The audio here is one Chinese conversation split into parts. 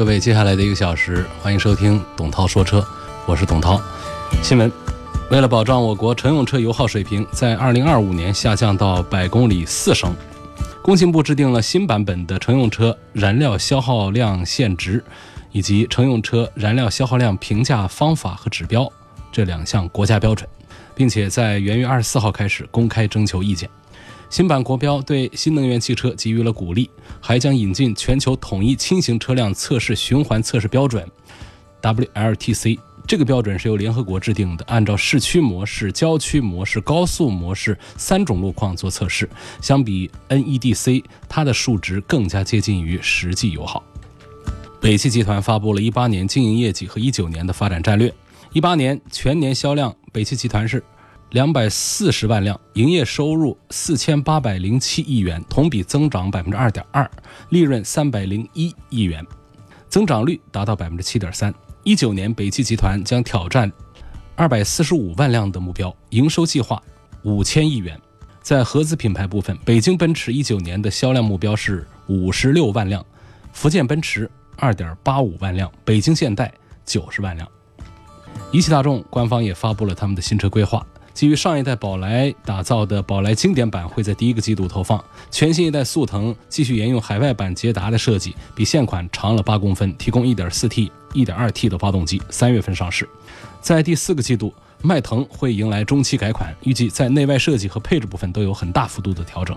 各位，接下来的一个小时，欢迎收听董涛说车，我是董涛。新闻：为了保障我国乘用车油耗水平在二零二五年下降到百公里四升，工信部制定了新版本的乘用车燃料消耗量限值以及乘用车燃料消耗量评价方法和指标这两项国家标准，并且在元月二十四号开始公开征求意见。新版国标对新能源汽车给予了鼓励，还将引进全球统一轻型车辆测试循环测试标准 （WLTC）。这个标准是由联合国制定的，按照市区模式、郊区模式、高速模式三种路况做测试。相比 NEDC，它的数值更加接近于实际油耗。北汽集团发布了一八年经营业绩和一九年的发展战略。一八年全年销量，北汽集团是。两百四十万辆，营业收入四千八百零七亿元，同比增长百分之二点二，利润三百零一亿元，增长率达到百分之七点三。一九年，北汽集团将挑战二百四十五万辆的目标，营收计划五千亿元。在合资品牌部分，北京奔驰一九年的销量目标是五十六万辆，福建奔驰二点八五万辆，北京现代九十万辆。一汽大众官方也发布了他们的新车规划。基于上一代宝来打造的宝来经典版会在第一个季度投放，全新一代速腾继续沿用海外版捷达的设计，比现款长了八公分，提供 1.4T、1.2T 的发动机，三月份上市，在第四个季度。迈腾会迎来中期改款，预计在内外设计和配置部分都有很大幅度的调整。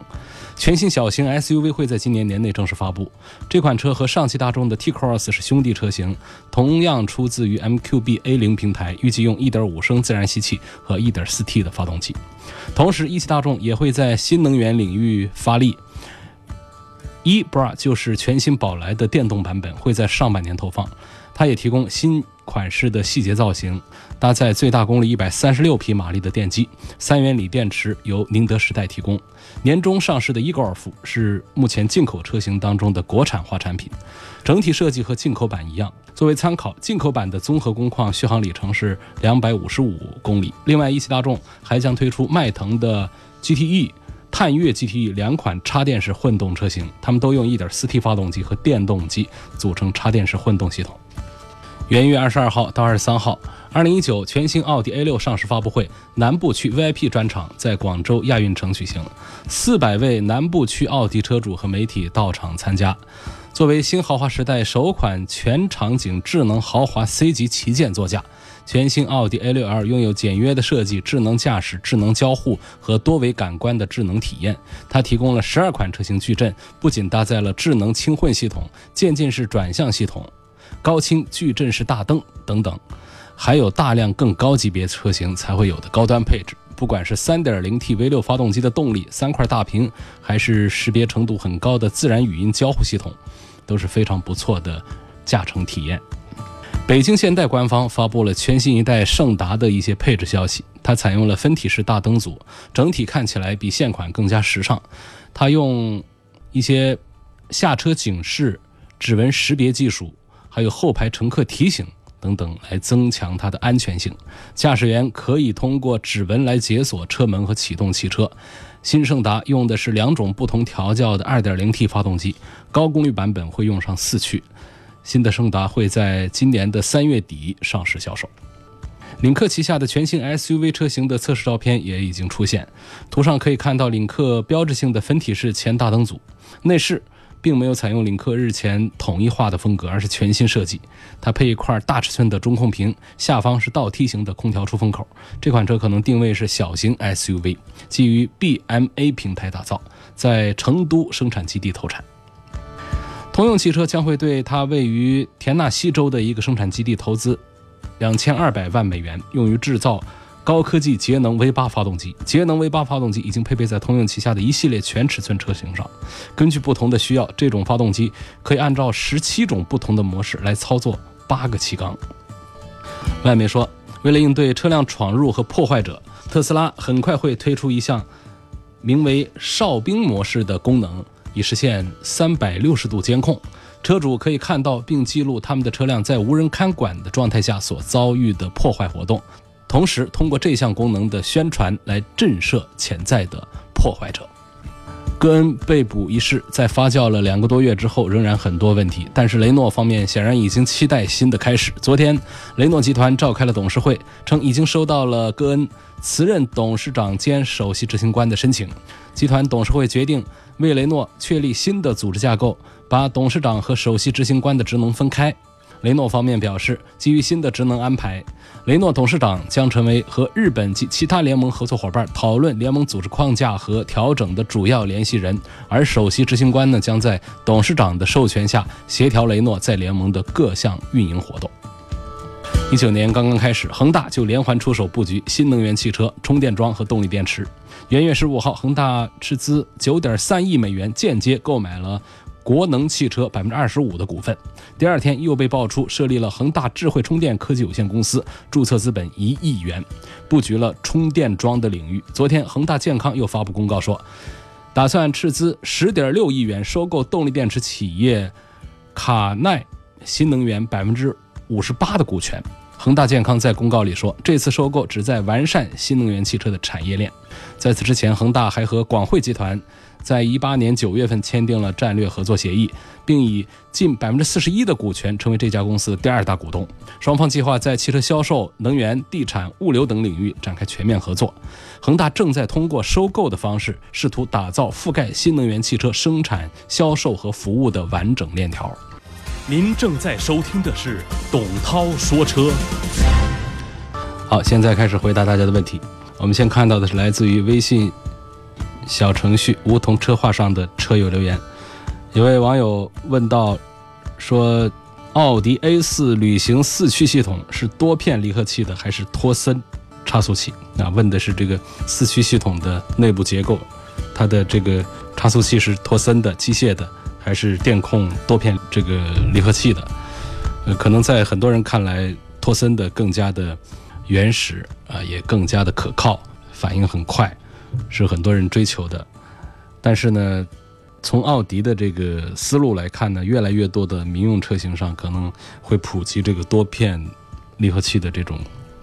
全新小型 SUV 会在今年年内正式发布。这款车和上汽大众的 T-Cross 是兄弟车型，同样出自于 MQB A0 平台，预计用1.5升自然吸气和 1.4T 的发动机。同时，一汽大众也会在新能源领域发力。e-BRA 就是全新宝来的电动版本，会在上半年投放。它也提供新款式的细节造型，搭载最大功率一百三十六匹马力的电机，三元锂电池由宁德时代提供。年终上市的 e-Golf 是目前进口车型当中的国产化产品，整体设计和进口版一样。作为参考，进口版的综合工况续航里程是两百五十五公里。另外，一汽大众还将推出迈腾的 GTE、探岳 GTE 两款插电式混动车型，它们都用 1.4T 发动机和电动机组成插电式混动系统。元月二十二号到二十三号，二零一九全新奥迪 A 六上市发布会南部区 VIP 专场在广州亚运城举行，四百位南部区奥迪车主和媒体到场参加。作为新豪华时代首款全场景智能豪华 C 级旗舰座驾，全新奥迪 A 六 L 拥有简约的设计、智能驾驶、智能交互和多维感官的智能体验。它提供了十二款车型矩阵，不仅搭载了智能轻混系统、渐进式转向系统。高清矩阵式大灯等等，还有大量更高级别车型才会有的高端配置。不管是 3.0T V6 发动机的动力、三块大屏，还是识别程度很高的自然语音交互系统，都是非常不错的驾乘体验。北京现代官方发布了全新一代胜达的一些配置消息，它采用了分体式大灯组，整体看起来比现款更加时尚。它用一些下车警示、指纹识别技术。还有后排乘客提醒等等，来增强它的安全性。驾驶员可以通过指纹来解锁车门和启动汽车。新胜达用的是两种不同调教的 2.0T 发动机，高功率版本会用上四驱。新的胜达会在今年的三月底上市销售。领克旗下的全新 SUV 车型的测试照片也已经出现，图上可以看到领克标志性的分体式前大灯组，内饰。并没有采用领克日前统一化的风格，而是全新设计。它配一块大尺寸的中控屏，下方是倒梯形的空调出风口。这款车可能定位是小型 SUV，基于 BMA 平台打造，在成都生产基地投产。通用汽车将会对它位于田纳西州的一个生产基地投资两千二百万美元，用于制造。高科技节能 V 八发动机，节能 V 八发动机已经配备在通用旗下的一系列全尺寸车型上。根据不同的需要，这种发动机可以按照十七种不同的模式来操作八个气缸。外媒说，为了应对车辆闯入和破坏者，特斯拉很快会推出一项名为“哨兵模式”的功能，以实现三百六十度监控。车主可以看到并记录他们的车辆在无人看管的状态下所遭遇的破坏活动，同时通过这项功能的宣传来震慑潜在的破坏者。戈恩被捕一事在发酵了两个多月之后，仍然很多问题。但是雷诺方面显然已经期待新的开始。昨天，雷诺集团召开了董事会，称已经收到了戈恩辞任董事长兼首席执行官的申请。集团董事会决定为雷诺确立新的组织架构，把董事长和首席执行官的职能分开。雷诺方面表示，基于新的职能安排，雷诺董事长将成为和日本及其他联盟合作伙伴讨论联盟组织框架和调整的主要联系人，而首席执行官呢，将在董事长的授权下协调雷诺在联盟的各项运营活动。一九年刚刚开始，恒大就连环出手布局新能源汽车、充电桩和动力电池。元月十五号，恒大斥资九点三亿美元间接购买了。国能汽车百分之二十五的股份，第二天又被爆出设立了恒大智慧充电科技有限公司，注册资本一亿元，布局了充电桩的领域。昨天，恒大健康又发布公告说，打算斥资十点六亿元收购动力电池企业卡耐新能源百分之五十八的股权。恒大健康在公告里说，这次收购旨在完善新能源汽车的产业链。在此之前，恒大还和广汇集团。在一八年九月份签订了战略合作协议，并以近百分之四十一的股权成为这家公司的第二大股东。双方计划在汽车销售、能源、地产、物流等领域展开全面合作。恒大正在通过收购的方式，试图打造覆盖新能源汽车生产、销售和服务的完整链条。您正在收听的是董涛说车。好，现在开始回答大家的问题。我们先看到的是来自于微信。小程序梧桐车话上的车友留言，有位网友问到，说奥迪 A4 旅行四驱系统是多片离合器的还是托森差速器？啊，问的是这个四驱系统的内部结构，它的这个差速器是托森的机械的还是电控多片这个离合器的？呃，可能在很多人看来，托森的更加的原始啊，也更加的可靠，反应很快。是很多人追求的，但是呢，从奥迪的这个思路来看呢，越来越多的民用车型上可能会普及这个多片离合器的这种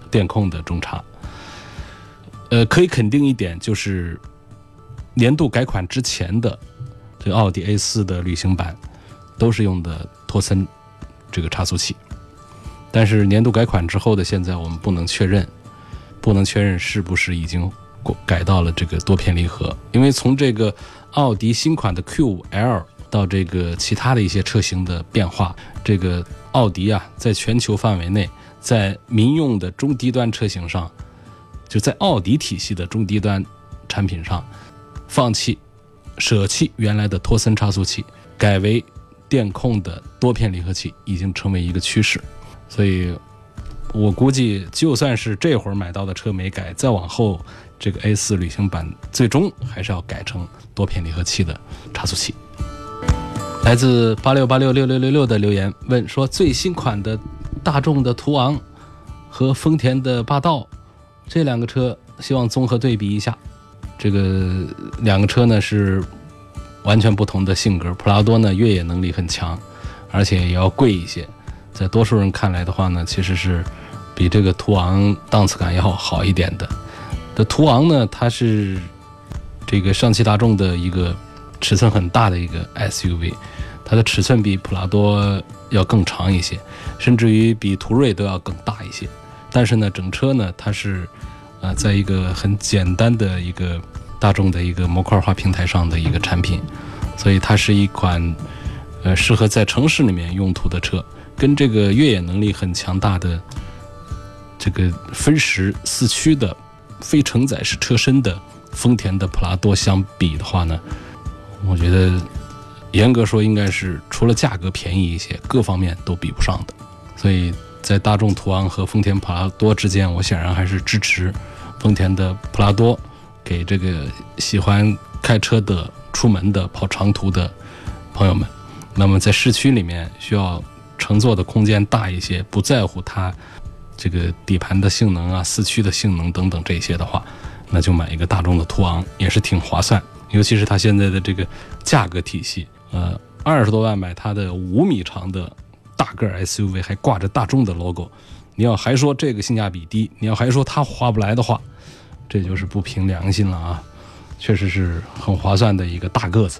电控的中差。呃，可以肯定一点，就是年度改款之前的这个奥迪 A4 的旅行版都是用的托森这个差速器，但是年度改款之后的现在，我们不能确认，不能确认是不是已经。改到了这个多片离合，因为从这个奥迪新款的 Q5L 到这个其他的一些车型的变化，这个奥迪啊，在全球范围内，在民用的中低端车型上，就在奥迪体系的中低端产品上，放弃、舍弃原来的托森差速器，改为电控的多片离合器，已经成为一个趋势。所以，我估计，就算是这会儿买到的车没改，再往后。这个 A4 旅行版最终还是要改成多片离合器的差速器。来自八六八六六六六六的留言问说：最新款的大众的途昂和丰田的霸道这两个车，希望综合对比一下。这个两个车呢是完全不同的性格。普拉多呢越野能力很强，而且也要贵一些。在多数人看来的话呢，其实是比这个途昂档次感要好一点的。的途昂呢，它是这个上汽大众的一个尺寸很大的一个 SUV，它的尺寸比普拉多要更长一些，甚至于比途锐都要更大一些。但是呢，整车呢，它是啊，在一个很简单的一个大众的一个模块化平台上的一个产品，所以它是一款呃适合在城市里面用途的车，跟这个越野能力很强大的这个分时四驱的。非承载式车身的丰田的普拉多相比的话呢，我觉得严格说应该是除了价格便宜一些，各方面都比不上的。所以在大众途昂和丰田普拉多之间，我显然还是支持丰田的普拉多，给这个喜欢开车的、出门的、跑长途的朋友们。那么在市区里面需要乘坐的空间大一些，不在乎它这个底盘的性能啊、四驱的性能等等这些的话，那就买一个大众的途昂也是挺划算。尤其是它现在的这个价格体系，呃，二十多万买它的五米长的大个 SUV，还挂着大众的 logo，你要还说这个性价比低，你要还说它划不来的话，这就是不凭良心了啊！确实是很划算的一个大个子，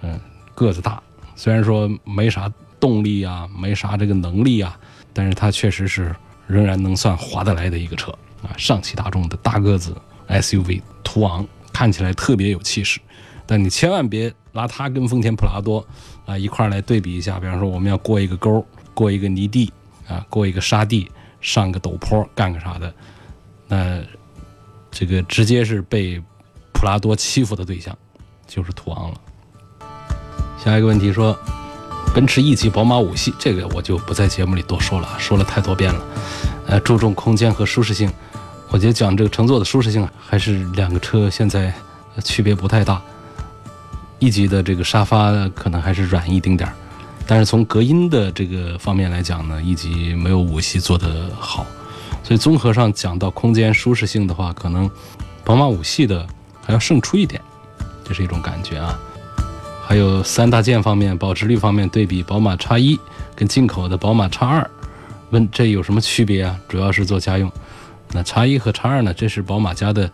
嗯，个子大，虽然说没啥动力啊，没啥这个能力啊，但是它确实是仍然能算划得来的一个车啊。上汽大众的大个子 SUV 途昂看起来特别有气势。但你千万别拿它跟丰田普拉多啊一块来对比一下，比方说我们要过一个沟，过一个泥地啊，过一个沙地，上个陡坡，干个啥的，那这个直接是被普拉多欺负的对象，就是途昂了。下一个问题说，奔驰 E 级、宝马五系，这个我就不在节目里多说了，说了太多遍了。呃，注重空间和舒适性，我觉得讲这个乘坐的舒适性还是两个车现在区别不太大。E 级的这个沙发可能还是软一丁点儿，但是从隔音的这个方面来讲呢，，E 级没有五系做得好，所以综合上讲到空间舒适性的话，可能宝马五系的还要胜出一点，这是一种感觉啊。还有三大件方面，保值率方面对比宝马 X 一跟进口的宝马 X 二，问这有什么区别啊？主要是做家用，那 X 一和 X 二呢，这是宝马家的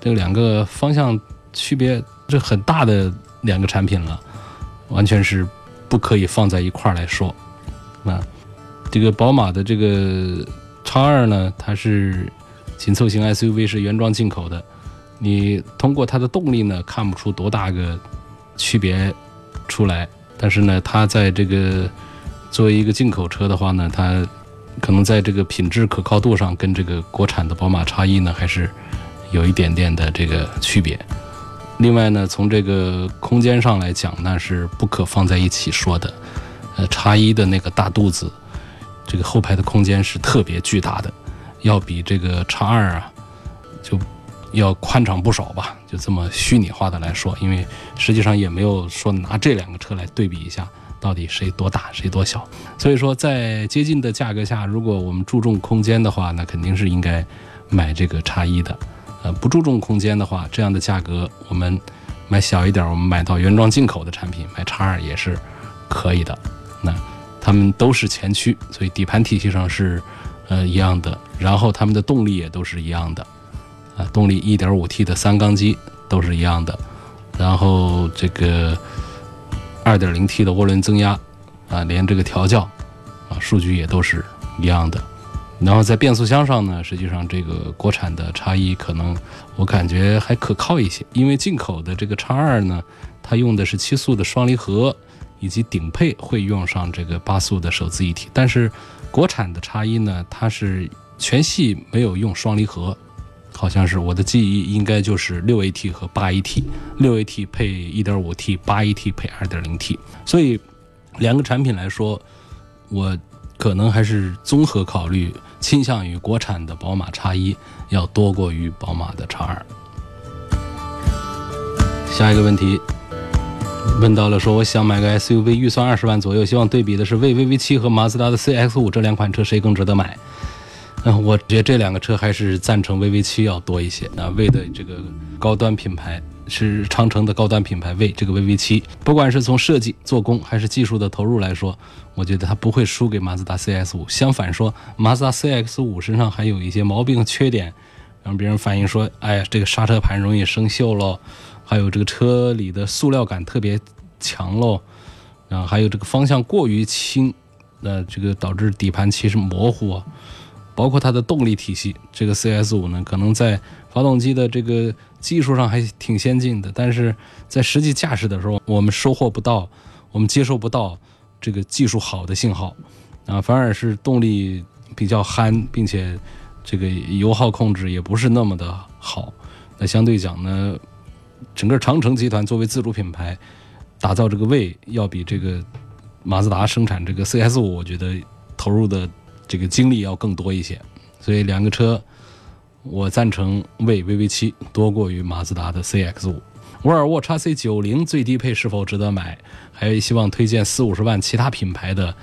这两个方向区别，这很大的。两个产品了，完全是不可以放在一块儿来说。啊，这个宝马的这个叉二呢，它是紧凑型 SUV，是原装进口的。你通过它的动力呢，看不出多大个区别出来。但是呢，它在这个作为一个进口车的话呢，它可能在这个品质可靠度上，跟这个国产的宝马叉一呢，还是有一点点的这个区别。另外呢，从这个空间上来讲，那是不可放在一起说的。呃，叉一的那个大肚子，这个后排的空间是特别巨大的，要比这个叉二啊，就要宽敞不少吧。就这么虚拟化的来说，因为实际上也没有说拿这两个车来对比一下，到底谁多大谁多小。所以说，在接近的价格下，如果我们注重空间的话，那肯定是应该买这个叉一的。呃，不注重空间的话，这样的价格我们买小一点，我们买到原装进口的产品，买叉二也是可以的。那它们都是前驱，所以底盘体系上是呃一样的，然后它们的动力也都是一样的。啊，动力 1.5T 的三缸机都是一样的，然后这个 2.0T 的涡轮增压啊，连这个调教啊，数据也都是一样的。然后在变速箱上呢，实际上这个国产的叉一可能我感觉还可靠一些，因为进口的这个叉二呢，它用的是七速的双离合，以及顶配会用上这个八速的手自一体。但是国产的叉一呢，它是全系没有用双离合，好像是我的记忆应该就是六 AT 和八 AT，六 AT 配一点五 T，八 AT 配二点零 T。所以两个产品来说，我可能还是综合考虑。倾向于国产的宝马叉一要多过于宝马的叉二。下一个问题问到了，说我想买个 SUV，预算二十万左右，希望对比的是魏 VV 七和马自达的 CX 五这两款车谁更值得买？嗯，我觉得这两个车还是赞成 VV 七要多一些。那魏的这个高端品牌。是长城的高端品牌，为这个 VV 七，不管是从设计、做工还是技术的投入来说，我觉得它不会输给马自达 CX 五。相反说，马自达 CX 五身上还有一些毛病、缺点，让别人反映说：“哎呀，这个刹车盘容易生锈喽，还有这个车里的塑料感特别强喽，然后还有这个方向过于轻，那这个导致底盘其实模糊啊。包括它的动力体系，这个 CS 五呢，可能在发动机的这个。”技术上还挺先进的，但是在实际驾驶的时候，我们收获不到，我们接受不到这个技术好的信号，啊，反而是动力比较憨，并且这个油耗控制也不是那么的好。那相对讲呢，整个长城集团作为自主品牌，打造这个位要比这个马自达生产这个 CS 五，我觉得投入的这个精力要更多一些。所以两个车。我赞成为 VV 七多过于马自达的 CX 五，沃尔沃 x C 九零最低配是否值得买？还有希望推荐四五十万其他品牌的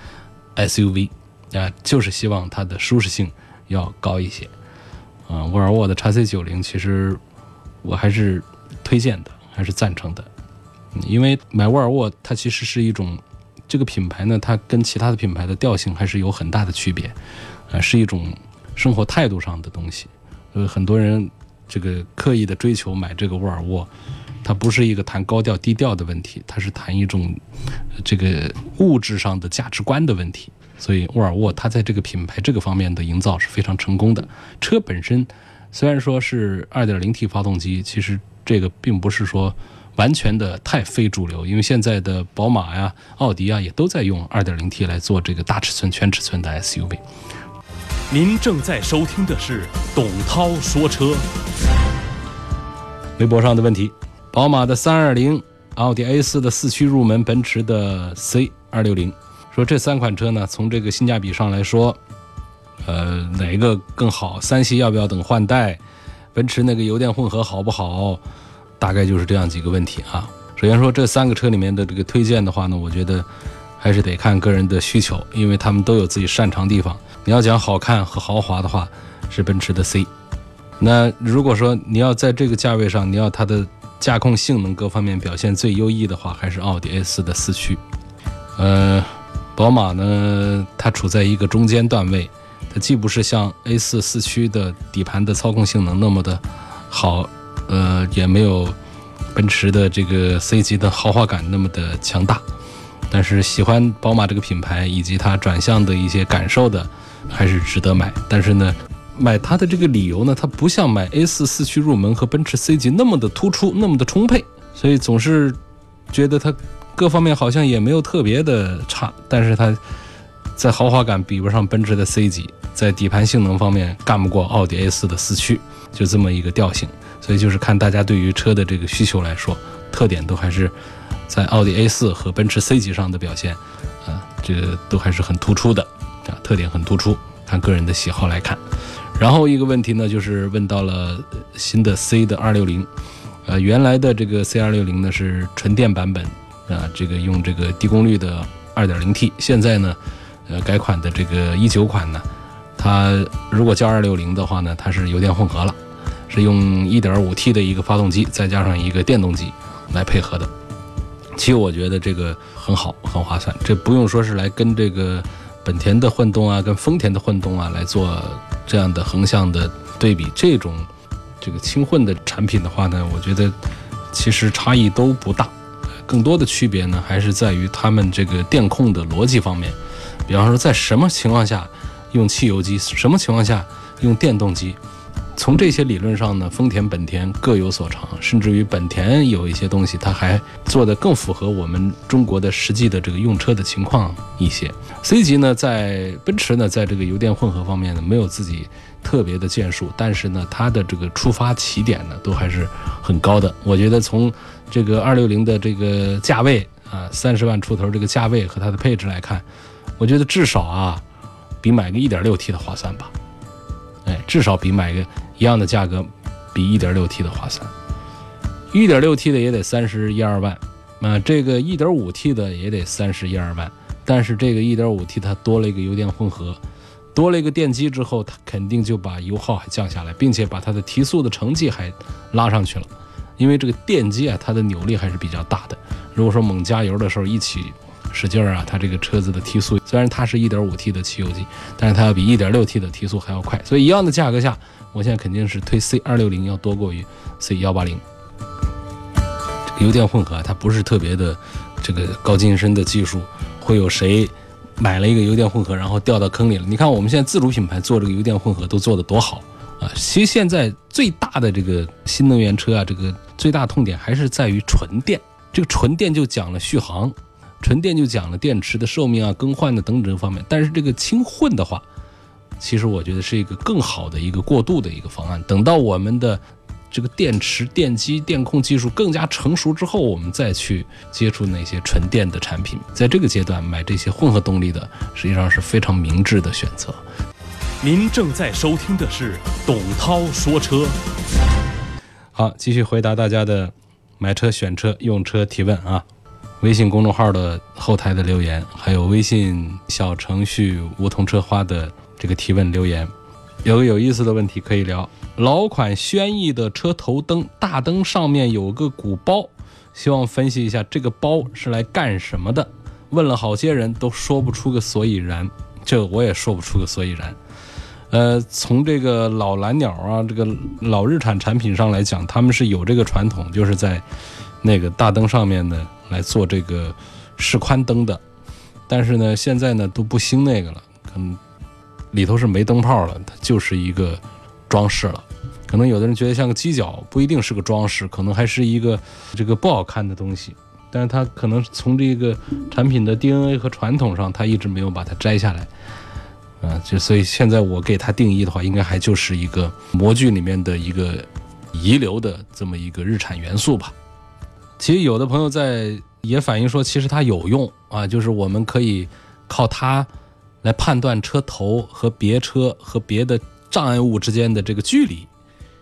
SUV 啊，就是希望它的舒适性要高一些。啊，沃尔沃的 x C 九零其实我还是推荐的，还是赞成的，因为买沃尔沃它其实是一种这个品牌呢，它跟其他的品牌的调性还是有很大的区别，啊，是一种生活态度上的东西。呃，很多人这个刻意的追求买这个沃尔沃，它不是一个谈高调低调的问题，它是谈一种这个物质上的价值观的问题。所以沃尔沃它在这个品牌这个方面的营造是非常成功的。车本身虽然说是 2.0T 发动机，其实这个并不是说完全的太非主流，因为现在的宝马呀、奥迪啊也都在用 2.0T 来做这个大尺寸、全尺寸的 SUV。您正在收听的是董涛说车。微博上的问题：宝马的320、奥迪 A4 的四驱入门、奔驰的 C260。说这三款车呢，从这个性价比上来说，呃，哪一个更好？三系要不要等换代？奔驰那个油电混合好不好？大概就是这样几个问题啊。首先说这三个车里面的这个推荐的话呢，我觉得还是得看个人的需求，因为他们都有自己擅长地方。你要讲好看和豪华的话，是奔驰的 C。那如果说你要在这个价位上，你要它的驾控性能各方面表现最优异的话，还是奥迪 A4 的四驱。呃。宝马呢，它处在一个中间段位，它既不是像 A4 四驱的底盘的操控性能那么的好，呃，也没有奔驰的这个 C 级的豪华感那么的强大。但是喜欢宝马这个品牌以及它转向的一些感受的，还是值得买。但是呢，买它的这个理由呢，它不像买 A4 四驱入门和奔驰 C 级那么的突出，那么的充沛，所以总是觉得它。各方面好像也没有特别的差，但是它在豪华感比不上奔驰的 C 级，在底盘性能方面干不过奥迪 A4 的四驱，就这么一个调性。所以就是看大家对于车的这个需求来说，特点都还是在奥迪 A4 和奔驰 C 级上的表现，啊，这个都还是很突出的，啊，特点很突出。看个人的喜好来看。然后一个问题呢，就是问到了新的 C 的260，呃，原来的这个 C260 呢是纯电版本。啊，这个用这个低功率的 2.0T，现在呢，呃，改款的这个一九款呢，它如果叫260的话呢，它是油电混合了，是用 1.5T 的一个发动机，再加上一个电动机来配合的。其实我觉得这个很好，很划算。这不用说是来跟这个本田的混动啊，跟丰田的混动啊来做这样的横向的对比，这种这个轻混的产品的话呢，我觉得其实差异都不大。更多的区别呢，还是在于他们这个电控的逻辑方面。比方说，在什么情况下用汽油机，什么情况下用电动机，从这些理论上呢，丰田、本田各有所长。甚至于本田有一些东西，它还做得更符合我们中国的实际的这个用车的情况一些。C 级呢，在奔驰呢，在这个油电混合方面呢，没有自己特别的建树，但是呢，它的这个出发起点呢，都还是很高的。我觉得从这个二六零的这个价位啊，三十万出头这个价位和它的配置来看，我觉得至少啊，比买个一点六 T 的划算吧。哎，至少比买个一样的价格，比一点六 T 的划算。一点六 T 的也得三十一二万，啊，这个一点五 T 的也得三十一二万。但是这个一点五 T 它多了一个油电混合，多了一个电机之后，它肯定就把油耗还降下来，并且把它的提速的成绩还拉上去了。因为这个电机啊，它的扭力还是比较大的。如果说猛加油的时候一起使劲儿啊，它这个车子的提速虽然它是一点五 T 的汽油机，但是它要比一点六 T 的提速还要快。所以一样的价格下，我现在肯定是推 C 二六零要多过于 C 幺八零。这个油电混合它不是特别的这个高精深的技术，会有谁买了一个油电混合然后掉到坑里了？你看我们现在自主品牌做这个油电混合都做得多好。啊，其实现在最大的这个新能源车啊，这个最大痛点还是在于纯电。这个纯电就讲了续航，纯电就讲了电池的寿命啊、更换的等等这方面。但是这个轻混的话，其实我觉得是一个更好的一个过渡的一个方案。等到我们的这个电池、电机、电控技术更加成熟之后，我们再去接触那些纯电的产品。在这个阶段买这些混合动力的，实际上是非常明智的选择。您正在收听的是董涛说车。好，继续回答大家的买车、选车、用车提问啊。微信公众号的后台的留言，还有微信小程序“梧桐车花”的这个提问留言，有个有意思的问题可以聊。老款轩逸的车头灯大灯上面有个鼓包，希望分析一下这个包是来干什么的。问了好些人都说不出个所以然，这我也说不出个所以然。呃，从这个老蓝鸟啊，这个老日产产品上来讲，他们是有这个传统，就是在那个大灯上面的来做这个示宽灯的。但是呢，现在呢都不兴那个了，可能里头是没灯泡了，它就是一个装饰了。可能有的人觉得像个犄角，不一定是个装饰，可能还是一个这个不好看的东西。但是它可能从这个产品的 DNA 和传统上，它一直没有把它摘下来。啊，就所以现在我给它定义的话，应该还就是一个模具里面的一个遗留的这么一个日产元素吧。其实有的朋友在也反映说，其实它有用啊，就是我们可以靠它来判断车头和别车和别的障碍物之间的这个距离。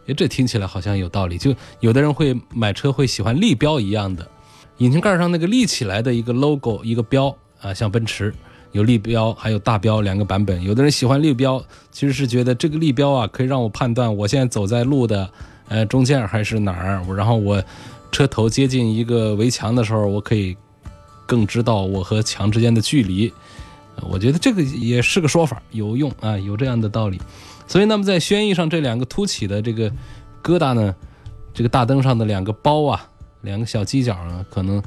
哎，这听起来好像有道理。就有的人会买车会喜欢立标一样的，引擎盖上那个立起来的一个 logo 一个标啊，像奔驰。有立标，还有大标两个版本。有的人喜欢立标，其实是觉得这个立标啊，可以让我判断我现在走在路的呃中间还是哪儿。然后我车头接近一个围墙的时候，我可以更知道我和墙之间的距离。我觉得这个也是个说法，有用啊，有这样的道理。所以，那么在轩逸上这两个凸起的这个疙瘩呢，这个大灯上的两个包啊，两个小犄角呢，可能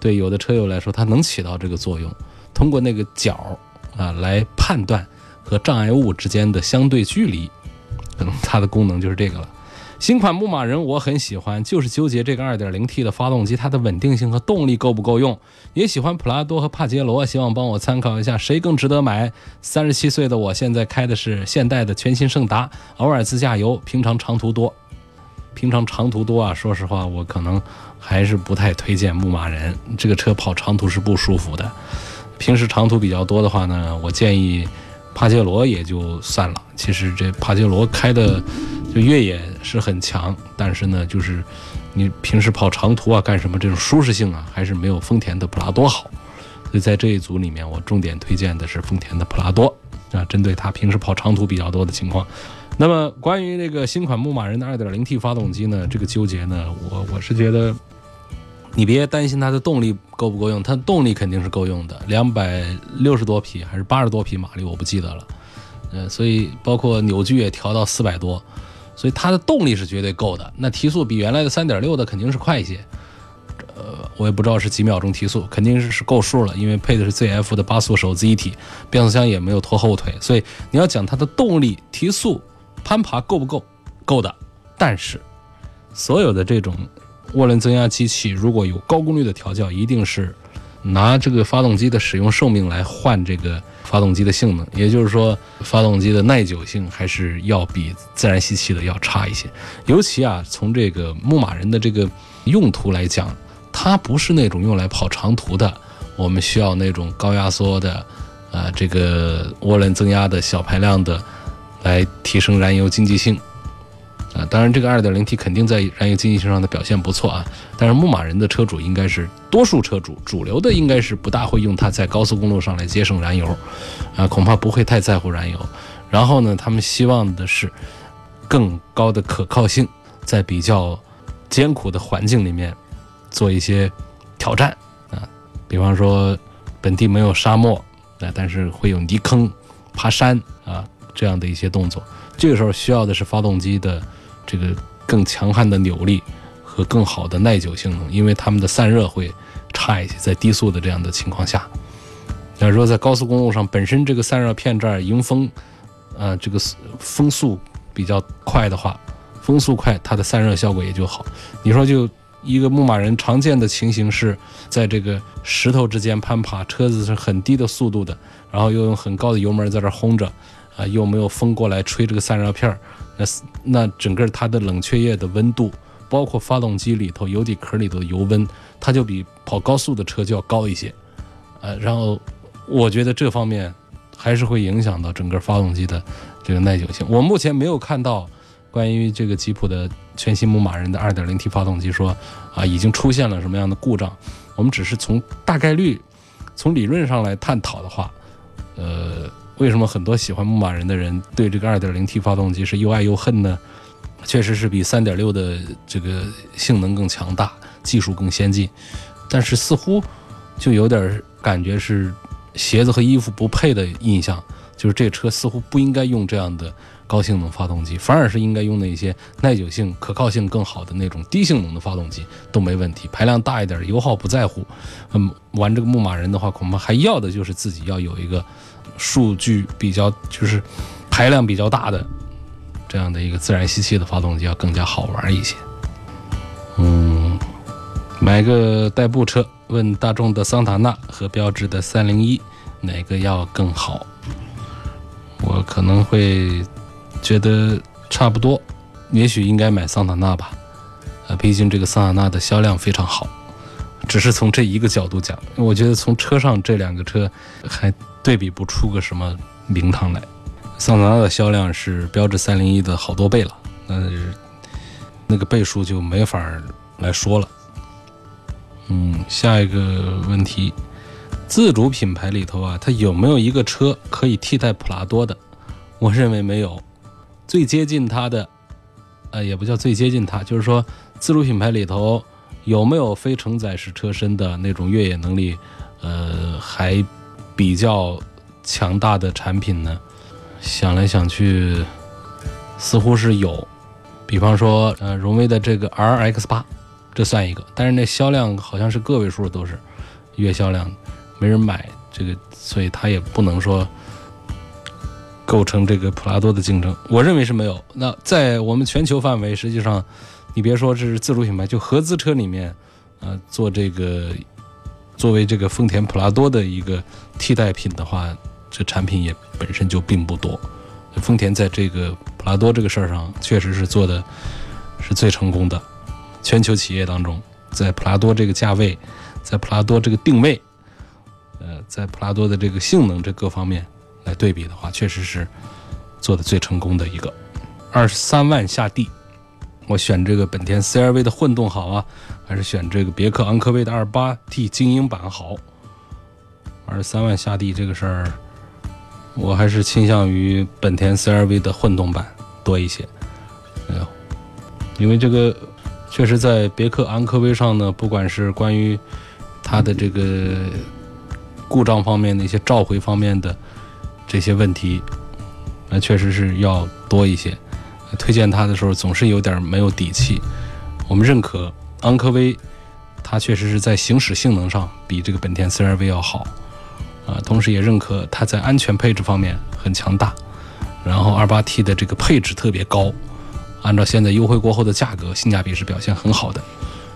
对有的车友来说，它能起到这个作用。通过那个角啊来判断和障碍物之间的相对距离，可能它的功能就是这个了。新款牧马人我很喜欢，就是纠结这个 2.0T 的发动机它的稳定性和动力够不够用。也喜欢普拉多和帕杰罗，希望帮我参考一下谁更值得买。三十七岁的我现在开的是现代的全新胜达，偶尔自驾游，平常长途多。平常长途多啊，说实话我可能还是不太推荐牧马人，这个车跑长途是不舒服的。平时长途比较多的话呢，我建议帕杰罗也就算了。其实这帕杰罗开的就越野是很强，但是呢，就是你平时跑长途啊干什么，这种舒适性啊还是没有丰田的普拉多好。所以在这一组里面，我重点推荐的是丰田的普拉多啊，针对它平时跑长途比较多的情况。那么关于这个新款牧马人的 2.0T 发动机呢，这个纠结呢，我我是觉得。你别担心它的动力够不够用，它动力肯定是够用的，两百六十多匹还是八十多匹马力，我不记得了。呃，所以包括扭矩也调到四百多，所以它的动力是绝对够的。那提速比原来的三点六的肯定是快一些，呃，我也不知道是几秒钟提速，肯定是是够数了，因为配的是 ZF 的八速手自一体，变速箱也没有拖后腿，所以你要讲它的动力、提速、攀爬够不够，够的。但是所有的这种。涡轮增压机器如果有高功率的调教，一定是拿这个发动机的使用寿命来换这个发动机的性能。也就是说，发动机的耐久性还是要比自然吸气的要差一些。尤其啊，从这个牧马人的这个用途来讲，它不是那种用来跑长途的。我们需要那种高压缩的，啊，这个涡轮增压的小排量的，来提升燃油经济性。啊，当然，这个 2.0T 肯定在燃油经济性上的表现不错啊。但是牧马人的车主应该是多数车主，主流的应该是不大会用它在高速公路上来节省燃油，啊，恐怕不会太在乎燃油。然后呢，他们希望的是更高的可靠性，在比较艰苦的环境里面做一些挑战啊，比方说本地没有沙漠，啊，但是会有泥坑、爬山啊这样的一些动作。这个时候需要的是发动机的。这个更强悍的扭力和更好的耐久性能，因为它们的散热会差一些，在低速的这样的情况下，那如果在高速公路上，本身这个散热片这儿迎风，呃，这个风速比较快的话，风速快，它的散热效果也就好。你说就一个牧马人常见的情形是在这个石头之间攀爬，车子是很低的速度的，然后又用很高的油门在这轰着，啊，又没有风过来吹这个散热片儿。那那整个它的冷却液的温度，包括发动机里头油底壳里头的油温，它就比跑高速的车就要高一些，呃，然后我觉得这方面还是会影响到整个发动机的这个耐久性。我目前没有看到关于这个吉普的全新牧马人的 2.0T 发动机说啊已经出现了什么样的故障，我们只是从大概率、从理论上来探讨的话，呃，为什么很多喜欢牧马人的人对这个 2.0T 发动机是又爱又恨呢？确实是比3.6的这个性能更强大，技术更先进，但是似乎就有点感觉是鞋子和衣服不配的印象，就是这车似乎不应该用这样的高性能发动机，反而是应该用那些耐久性、可靠性更好的那种低性能的发动机都没问题，排量大一点，油耗不在乎。嗯，玩这个牧马人的话，恐怕还要的就是自己要有一个数据比较，就是排量比较大的。这样的一个自然吸气的发动机要更加好玩一些。嗯，买个代步车，问大众的桑塔纳和标致的三零一哪个要更好？我可能会觉得差不多，也许应该买桑塔纳吧。呃，毕竟这个桑塔纳的销量非常好。只是从这一个角度讲，我觉得从车上这两个车还对比不出个什么名堂来。桑塔纳的销量是标致三零一的好多倍了，那那个倍数就没法来说了。嗯，下一个问题，自主品牌里头啊，它有没有一个车可以替代普拉多的？我认为没有。最接近它的，呃，也不叫最接近它，就是说自主品牌里头有没有非承载式车身的那种越野能力，呃，还比较强大的产品呢？想来想去，似乎是有，比方说，呃，荣威的这个 RX 八，这算一个，但是那销量好像是个位数，都是月销量，没人买这个，所以它也不能说构成这个普拉多的竞争。我认为是没有。那在我们全球范围，实际上，你别说是自主品牌，就合资车里面，呃，做这个作为这个丰田普拉多的一个替代品的话。这产品也本身就并不多，丰田在这个普拉多这个事儿上确实是做的是最成功的。全球企业当中，在普拉多这个价位，在普拉多这个定位，呃，在普拉多的这个性能这各方面来对比的话，确实是做的最成功的一个。二十三万下地，我选这个本田 CR-V 的混动好啊，还是选这个别克昂科威的二八 T 精英版好？二十三万下地这个事儿。我还是倾向于本田 CR-V 的混动版多一些，哎呦，因为这个确实在别克昂科威上呢，不管是关于它的这个故障方面的一些召回方面的这些问题，那确实是要多一些。推荐它的时候总是有点没有底气。我们认可昂科威，它确实是在行驶性能上比这个本田 CR-V 要好。啊，同时也认可它在安全配置方面很强大，然后二八 T 的这个配置特别高，按照现在优惠过后的价格，性价比是表现很好的。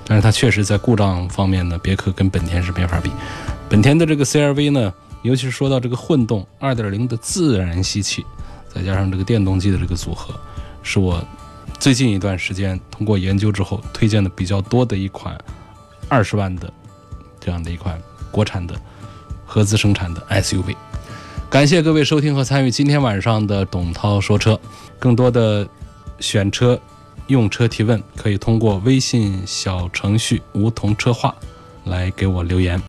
但是它确实在故障方面呢，别克跟本田是没法比。本田的这个 CR-V 呢，尤其是说到这个混动2.0的自然吸气，再加上这个电动机的这个组合，是我最近一段时间通过研究之后推荐的比较多的一款二十万的这样的一款国产的。合资生产的 SUV，感谢各位收听和参与今天晚上的董涛说车。更多的选车、用车提问，可以通过微信小程序“梧桐车话”来给我留言。